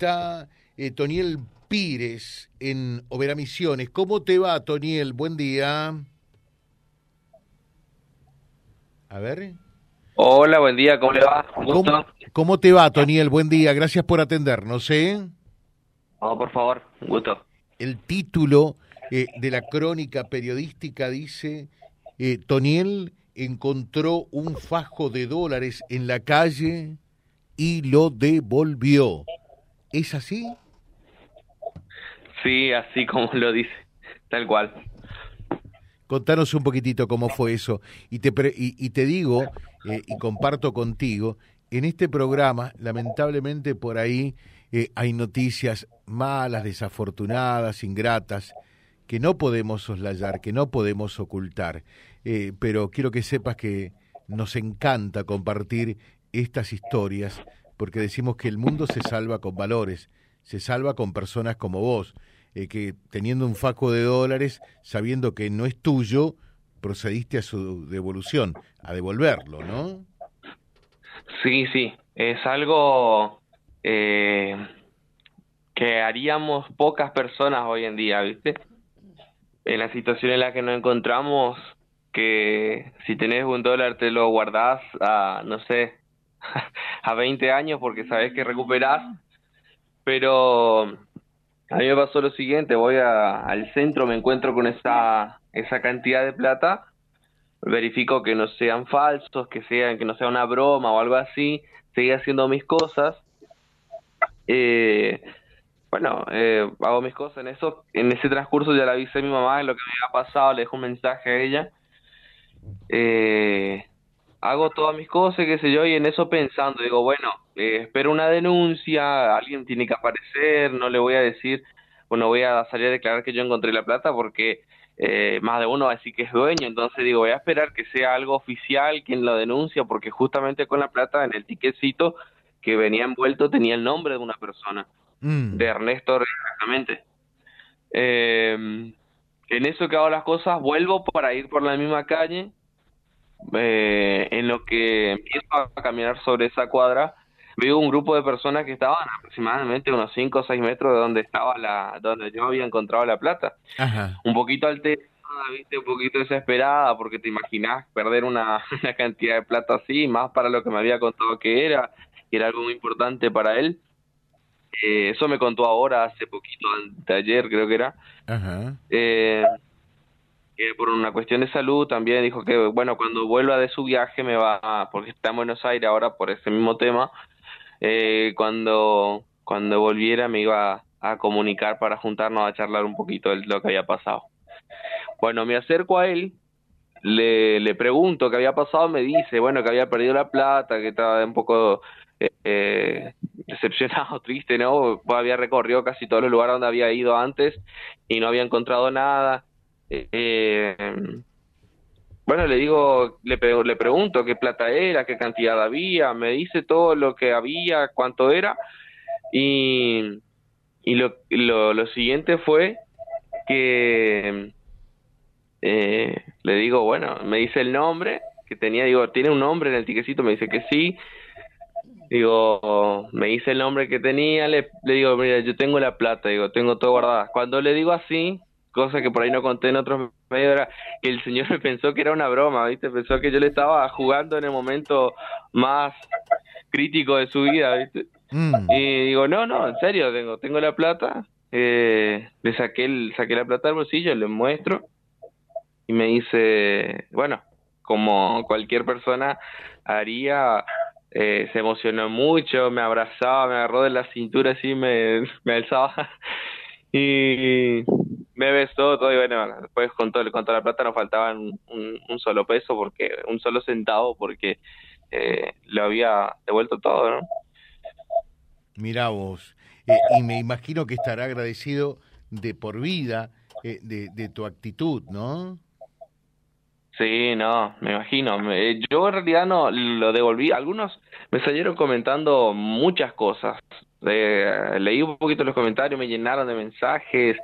está eh, Toniel Pires en Overa Misiones. ¿Cómo te va, Toniel? Buen día. A ver. Hola, buen día, ¿cómo le va? ¿Cómo, ¿Cómo, te va, Toniel? Buen día, gracias por atendernos, ¿eh? No, por favor, un gusto. El título eh, de la crónica periodística dice, eh, Toniel encontró un fajo de dólares en la calle y lo devolvió. ¿Es así? Sí, así como lo dice, tal cual. Contanos un poquitito cómo fue eso. Y te, y, te digo, eh, y comparto contigo, en este programa, lamentablemente por ahí eh, hay noticias malas, desafortunadas, ingratas, que no podemos soslayar, que no podemos ocultar. Eh, pero quiero que sepas que nos encanta compartir estas historias, porque decimos que el mundo se salva con valores, se salva con personas como vos, eh, que teniendo un faco de dólares, sabiendo que no es tuyo, procediste a su devolución, a devolverlo, ¿no? Sí, sí, es algo eh, que haríamos pocas personas hoy en día, ¿viste? En la situación en la que nos encontramos, que si tenés un dólar te lo guardás a, no sé, a 20 años porque sabes que recuperás, pero a mí me pasó lo siguiente, voy al centro, me encuentro con esa, esa cantidad de plata, verifico que no sean falsos, que sean que no sea una broma o algo así, seguí haciendo mis cosas. Eh, bueno, eh, hago mis cosas en eso. En ese transcurso ya le avisé a mi mamá de lo que me había pasado, le dejo un mensaje a ella. Eh, hago todas mis cosas, qué sé yo, y en eso pensando, digo, bueno, eh, espero una denuncia, alguien tiene que aparecer, no le voy a decir, bueno, voy a salir a declarar que yo encontré la plata porque eh, más de uno va a decir que es dueño, entonces digo, voy a esperar que sea algo oficial quien lo denuncia, porque justamente con la plata en el tiquecito que venía envuelto tenía el nombre de una persona, mm. de Ernesto exactamente. Eh, en eso que hago las cosas, vuelvo para ir por la misma calle, eh, en lo que empiezo a caminar sobre esa cuadra, veo un grupo de personas que estaban aproximadamente unos 5 o 6 metros de donde estaba la, donde yo había encontrado la plata. Un poquito alterada, viste, un poquito desesperada, porque te imaginas perder una, una, cantidad de plata así, más para lo que me había contado que era, que era algo muy importante para él. Eh, eso me contó ahora, hace poquito, de ayer creo que era. Eh, por una cuestión de salud también dijo que, bueno, cuando vuelva de su viaje me va, porque está en Buenos Aires ahora por ese mismo tema, eh, cuando, cuando volviera me iba a comunicar para juntarnos a charlar un poquito de lo que había pasado. Bueno, me acerco a él, le, le pregunto qué había pasado, me dice, bueno, que había perdido la plata, que estaba un poco eh, decepcionado, triste, ¿no? Había recorrido casi todos los lugares donde había ido antes y no había encontrado nada eh, bueno, le digo, le, pregunto qué plata era, qué cantidad había, me dice todo lo que había, cuánto era, y, lo, lo, siguiente fue que eh, le digo, bueno, me dice el nombre que tenía, digo, ¿tiene un nombre en el tiquecito? Me dice que sí. Digo, me dice el nombre que tenía, le, le digo, mira, yo tengo la plata, digo, tengo todo guardado. Cuando le digo así, cosa que por ahí no conté en otros medios, era que el señor me pensó que era una broma, ¿viste? Pensó que yo le estaba jugando en el momento más crítico de su vida, ¿viste? Mm. Y digo, no, no, en serio, tengo, tengo la plata, eh, le saqué, el, saqué la plata del bolsillo, le muestro y me dice, bueno, como cualquier persona haría, eh, se emocionó mucho, me abrazaba, me agarró de la cintura así, me, me alzaba y me besó todo y bueno, después con, todo, con toda la plata nos faltaba un, un, solo peso, porque un solo centavo, porque eh, lo había devuelto todo, ¿no? Mirá vos, eh, y me imagino que estará agradecido de por vida eh, de, de, tu actitud, ¿no? Sí, no, me imagino. yo en realidad no lo devolví. Algunos me salieron comentando muchas cosas. Leí un poquito los comentarios, me llenaron de mensajes,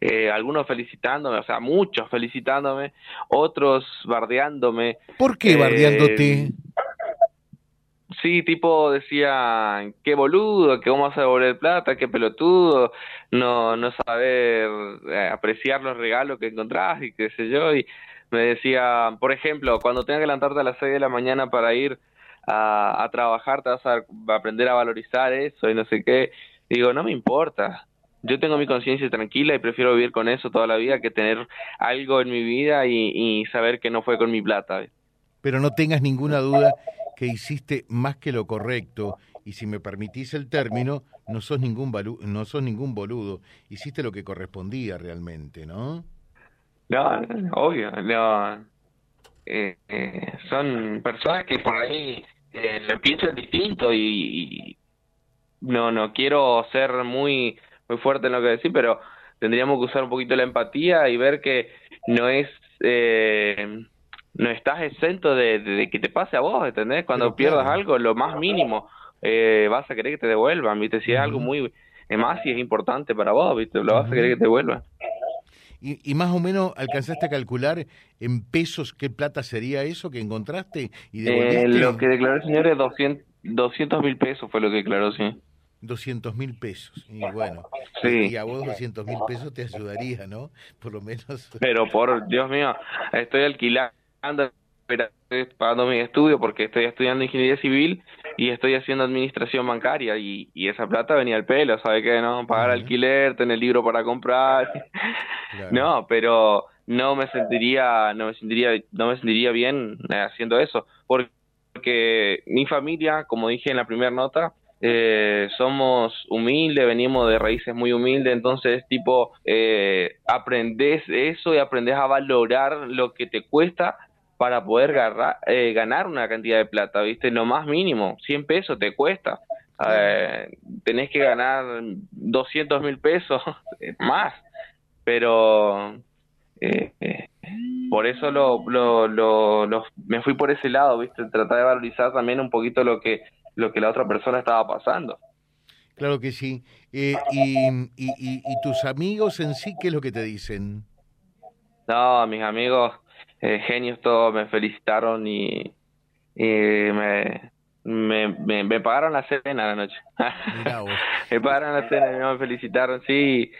eh, algunos felicitándome, o sea, muchos felicitándome, otros bardeándome. ¿Por qué bardeándote? Eh, Sí, tipo decía, qué boludo, que vas a devolver plata, qué pelotudo, no, no saber eh, apreciar los regalos que encontrás y qué sé yo. Y me decía, por ejemplo, cuando tengas que levantarte a las 6 de la mañana para ir a, a trabajar, te vas a, aprender a valorizar eso y no sé qué. digo, no me importa. Yo tengo mi conciencia tranquila y prefiero vivir con eso toda la vida que tener algo en mi vida y, y saber que no fue con mi plata. Pero no tengas ninguna duda que hiciste más que lo correcto y si me permitís el término, no sos ningún no sos ningún boludo, hiciste lo que correspondía realmente, ¿no? No, obvio, no. Eh, eh, son personas que por ahí eh, lo piensan distinto y, no no quiero ser muy muy fuerte en lo que decir, pero tendríamos que usar un poquito la empatía y ver que no es eh, no estás exento de, que te pase a vos, ¿entendés? Cuando pierdas algo, lo más mínimo, eh, vas a querer que te devuelvan, ¿viste? Si es algo muy, es más, si es importante para vos, ¿viste? Lo vas a querer que te devuelvan. Y, más o menos alcanzaste a calcular en pesos qué plata sería eso que encontraste y eh, lo que declaró el señor es 200 mil pesos, fue lo que declaró, sí. 200 mil pesos. Y bueno, y a vos 200 mil pesos te ayudaría, ¿no? Por lo menos. Pero por Dios mío, estoy alquilando ando pagando mi estudio porque estoy estudiando ingeniería civil y estoy haciendo administración bancaria y, y esa plata venía al pelo, ¿sabe qué? No, pagar alquiler, tener libro para comprar. No, pero no me sentiría no me sentiría no me sentiría bien eh, haciendo eso porque mi familia, como dije en la primera nota, eh, somos humildes, venimos de raíces muy humildes, entonces tipo eh, aprendes eso y aprendes a valorar lo que te cuesta para poder eh, ganar una cantidad de plata, ¿viste? Lo más mínimo, 100 pesos te cuesta. Eh, tenés que ganar 200 mil pesos más, pero eh, por eso lo, lo, lo, me fui por ese lado, ¿viste? Tratar de valorizar también un poquito lo que, lo que la otra persona estaba pasando. Claro que sí. y, y, y, tus amigos en sí qué es lo que te dicen? No, mis amigos eh, genios todos me felicitaron y, me, me, me, pagaron la cena la noche. me pagaron la cena y me felicitaron, sí,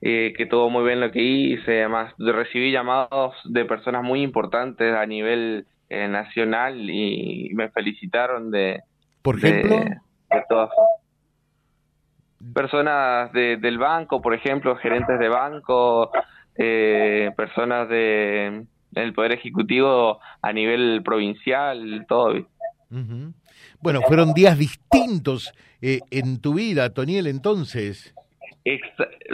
que todo muy bien lo que hice. Además, recibí llamados de personas muy importantes a nivel eh, nacional y me felicitaron de... ¿Por ejemplo? De, todas personas de, del banco, por ejemplo, gerentes de banco, eh, personas de el Poder Ejecutivo a nivel provincial, todo. Bueno, fueron días distintos eh, en tu vida, Toniel, entonces.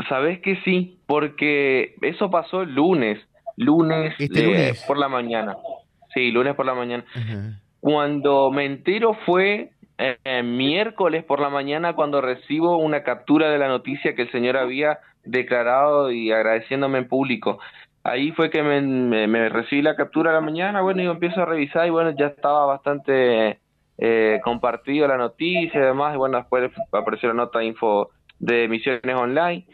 Sabes que sí, porque eso pasó el lunes, lunes, este por la mañana. Sí, lunes por la mañana. Cuando me entero fue eh, miércoles por la mañana cuando recibo una captura de la noticia que el señor había declarado y agradeciéndome en público ahí fue que me, me, recibí la captura de la mañana, bueno, y empiezo a revisar y bueno, ya estaba bastante eh, compartido la noticia y demás, y bueno, después apareció la nota info de misiones online,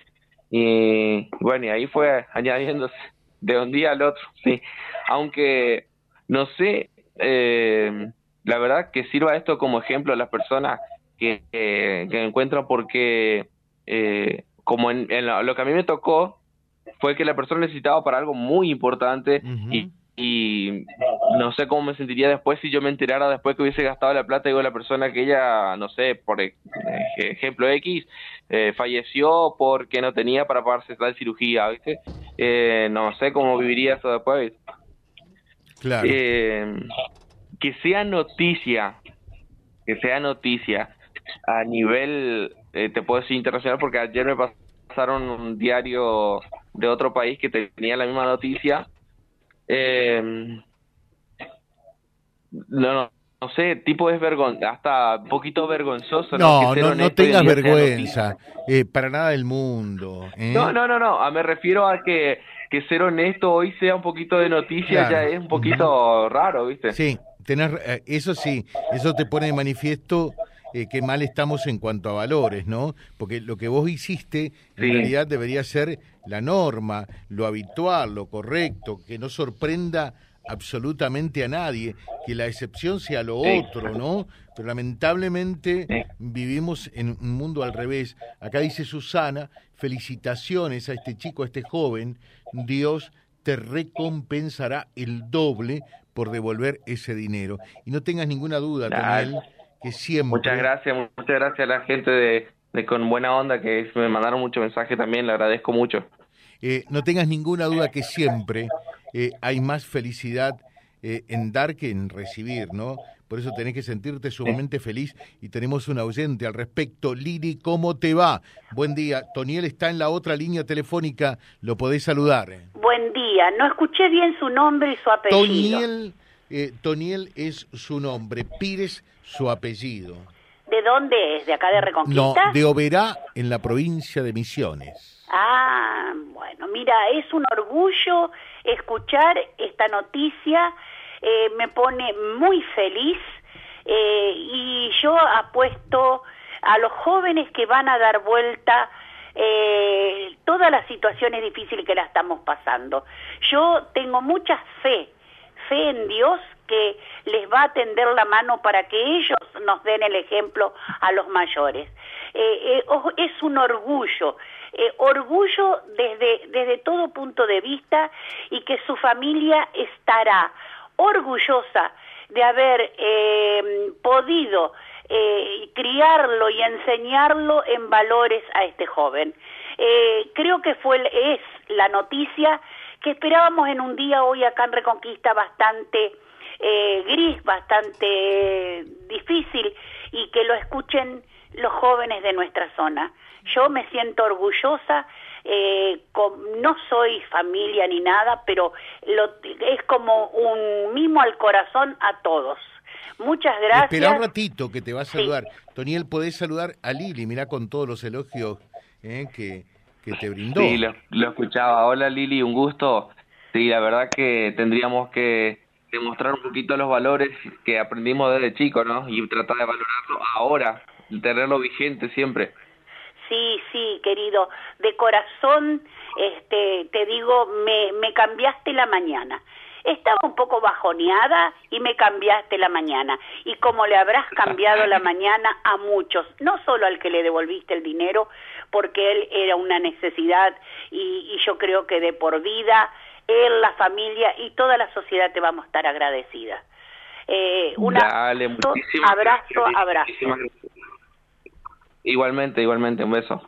y bueno, y ahí fue añadiéndose de un día al otro, sí, aunque no sé, eh, la verdad que sirva esto como ejemplo a las personas que, que, encuentran porque eh, como en, lo que a mí me tocó, fue que la persona necesitaba para algo muy importante y, y, no sé cómo me sentiría después si yo me enterara después que hubiese gastado la plata, digo, la persona que ella, no sé, por ejemplo X, eh, falleció porque no tenía para pagarse tal cirugía, ¿viste? Eh, no sé cómo viviría eso después. Claro. Eh, que sea noticia, que sea noticia a nivel, te puedo decir internacional, porque ayer me pasaron un diario de otro país que tenía la misma noticia. Eh, no, no, no sé, tipo es vergon hasta un poquito vergonzoso. No, no, no, tengas vergüenza, eh, para nada del mundo. ¿eh? No, no, no, no, me refiero a que, que ser honesto hoy sea un poquito de noticia ya es un poquito raro, ¿viste? Sí, tener, eso sí, eso te pone de manifiesto eh, qué mal estamos en cuanto a valores, ¿no? Porque lo que vos hiciste en realidad debería ser la norma, lo habitual, lo correcto, que no sorprenda absolutamente a nadie, que la excepción sea lo otro, ¿no? Pero lamentablemente vivimos en un mundo al revés. Acá dice Susana, felicitaciones a este chico, a este joven, Dios te recompensará el doble por devolver ese dinero. Y no tengas ninguna duda, Daniel, que siempre... Muchas gracias, muchas gracias a la gente de, de Con Buena Onda que me mandaron mucho mensaje también, le agradezco mucho. Eh, no tengas ninguna duda que siempre eh, hay más felicidad eh, en dar que en recibir, ¿no? Por eso tenés que sentirte sumamente feliz y tenemos un ausente al respecto. Lili, ¿cómo te va? Buen día. Toniel está en la otra línea telefónica, lo podés saludar. Buen día. No escuché bien su nombre y su apellido. Toniel, Toniel es su nombre, Pires su apellido. ¿De dónde es? ¿De acá de Reconquista? No, de Oberá, en la provincia de Misiones. Ah, bueno, mira, es un orgullo escuchar esta noticia, eh, me pone muy feliz eh, y yo apuesto a los jóvenes que van a dar vuelta eh, todas las situaciones difíciles que la estamos pasando. Yo tengo mucha fe, fe en Dios que les va a tender la mano para que ellos nos den el ejemplo a los mayores. Eh, es un orgullo eh, orgullo desde, desde todo punto de vista y que su familia estará orgullosa de haber eh, podido eh, criarlo y enseñarlo en valores a este joven. creo que fue es la noticia que esperábamos en un día hoy acá en Reconquista bastante gris, bastante difícil y que lo escuchen los jóvenes de nuestra zona. Yo me siento orgullosa, eh, no soy familia ni nada, pero lo, es como un mimo al corazón a todos. Muchas gracias. Espera un ratito que te va a saludar. Toniel, podés saludar a Lili, mirá con todos los elogios eh, que, que te brindó. Sí, lo, lo escuchaba. Hola Lili, un gusto. Sí, la verdad que tendríamos que demostrar un poquito los valores que aprendimos desde chico, ¿no? Y tratar de valorarlo ahora, tenerlo vigente siempre. Sí, sí, querido, de corazón, este, te digo, me, me cambiaste la mañana. Estaba un poco bajoneada y me cambiaste la mañana. Y como le habrás cambiado la mañana a muchos, no solo al que le devolviste el dinero, porque él era una necesidad y, y yo creo que de por vida, él, la familia y toda la sociedad te vamos a estar agradecida. Eh, un abrazo, abrazo. Igualmente, igualmente, un beso.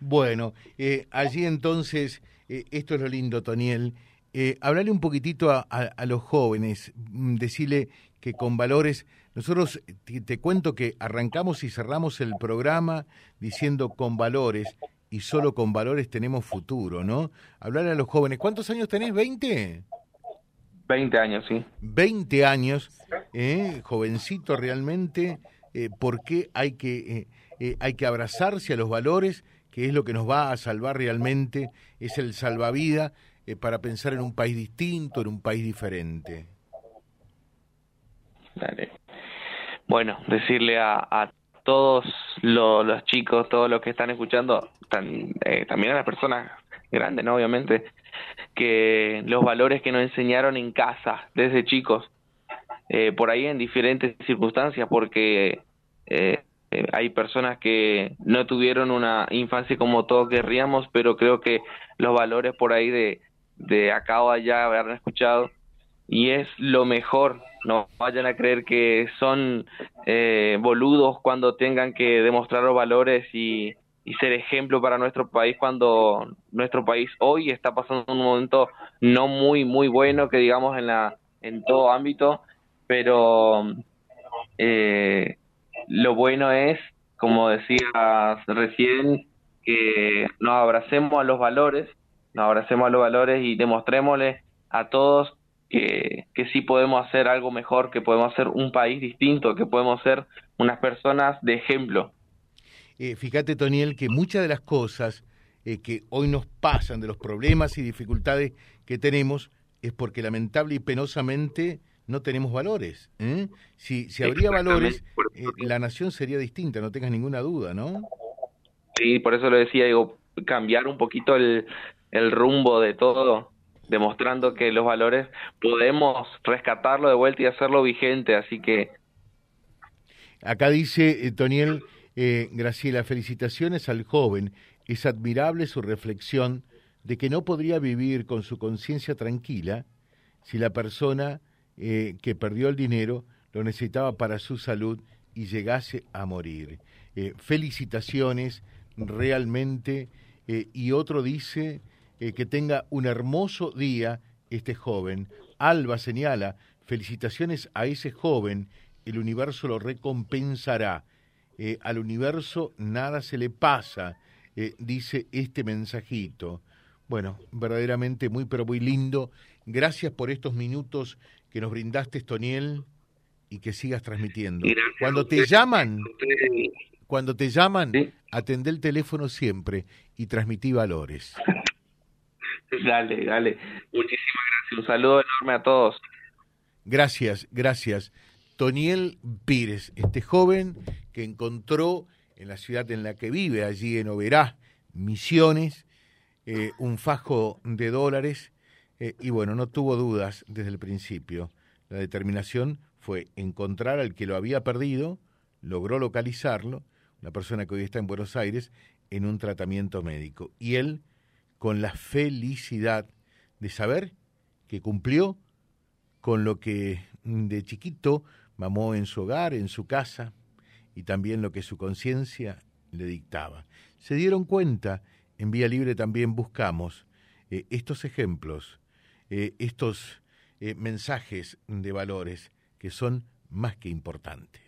Bueno, eh, allí entonces, eh, esto es lo lindo, Toniel. Eh, hablarle un poquitito a, a, los jóvenes, mm, decirle que con valores, nosotros te, cuento que arrancamos y cerramos el programa diciendo con valores y solo con valores tenemos futuro, ¿no? Hablar a los jóvenes, ¿cuántos años tenés? ¿20? 20 años, sí. 20 años, eh, jovencito realmente, eh, ¿por qué hay que eh, hay que abrazarse a los valores, que es lo que nos va a salvar realmente, es el salvavida eh, para pensar en un país distinto, en un país diferente. Bueno, decirle a, todos los chicos, todos los que están escuchando, eh, también a las personas grandes, ¿no? Obviamente, que los valores que nos enseñaron en casa desde chicos, por ahí en diferentes circunstancias, porque eh, eh, hay personas que no tuvieron una infancia como todos querríamos, pero creo que los valores por ahí de, de acá o allá habrán escuchado y es lo mejor. No vayan a creer que son eh, boludos cuando tengan que demostrar los valores y, ser ejemplo para nuestro país cuando nuestro país hoy está pasando un momento no muy muy bueno que digamos en la en todo ámbito pero eh, lo bueno es, como decías recién, que nos abracemos a los valores, nos abracemos a los valores y demostrémosle a todos que, que sí podemos hacer algo mejor, que podemos hacer un país distinto, que podemos ser unas personas de ejemplo. Eh, fíjate, Toniel, que muchas de las cosas eh, que hoy nos pasan, de los problemas y dificultades que tenemos, es porque lamentable y penosamente no tenemos valores. ¿eh? Si, si habría valores, eh, la nación sería distinta, no tengas ninguna duda, ¿no? Sí, por eso lo decía, digo, cambiar un poquito el, el rumbo de todo demostrando que los valores podemos rescatarlo de vuelta y hacerlo vigente, así que... Acá dice eh, Toniel, eh, Graciela, felicitaciones al joven, es admirable su reflexión de que no podría vivir con su conciencia tranquila si la persona eh, que perdió el dinero lo necesitaba para su salud y llegase a morir. Felicitaciones, realmente. Y otro dice que tenga un hermoso día este joven. Alba señala, felicitaciones a ese joven, el universo lo recompensará. al universo nada se le pasa, dice este mensajito. Bueno, verdaderamente muy, pero muy lindo. Gracias por estos minutos que nos brindaste, Toniel, y que sigas transmitiendo. Cuando te llaman, cuando te llaman, atendé el teléfono siempre y transmití valores. Dale, dale. Muchísimas gracias. Un saludo enorme a todos. Gracias, gracias. Toniel Pires, este joven que encontró en la ciudad en la que vive, allí en Oberá, Misiones, eh, un fajo de dólares eh, y bueno, no tuvo dudas desde el principio. La determinación fue encontrar al que lo había perdido, logró localizarlo, una persona que hoy está en Buenos Aires, en un tratamiento médico. Y él, con la felicidad de saber que cumplió con lo que de chiquito mamó en su hogar, en su casa, y también lo que su conciencia le dictaba. Se dieron cuenta en Vía Libre también buscamos eh, estos ejemplos, eh, estos eh, mensajes de valores que son más que importantes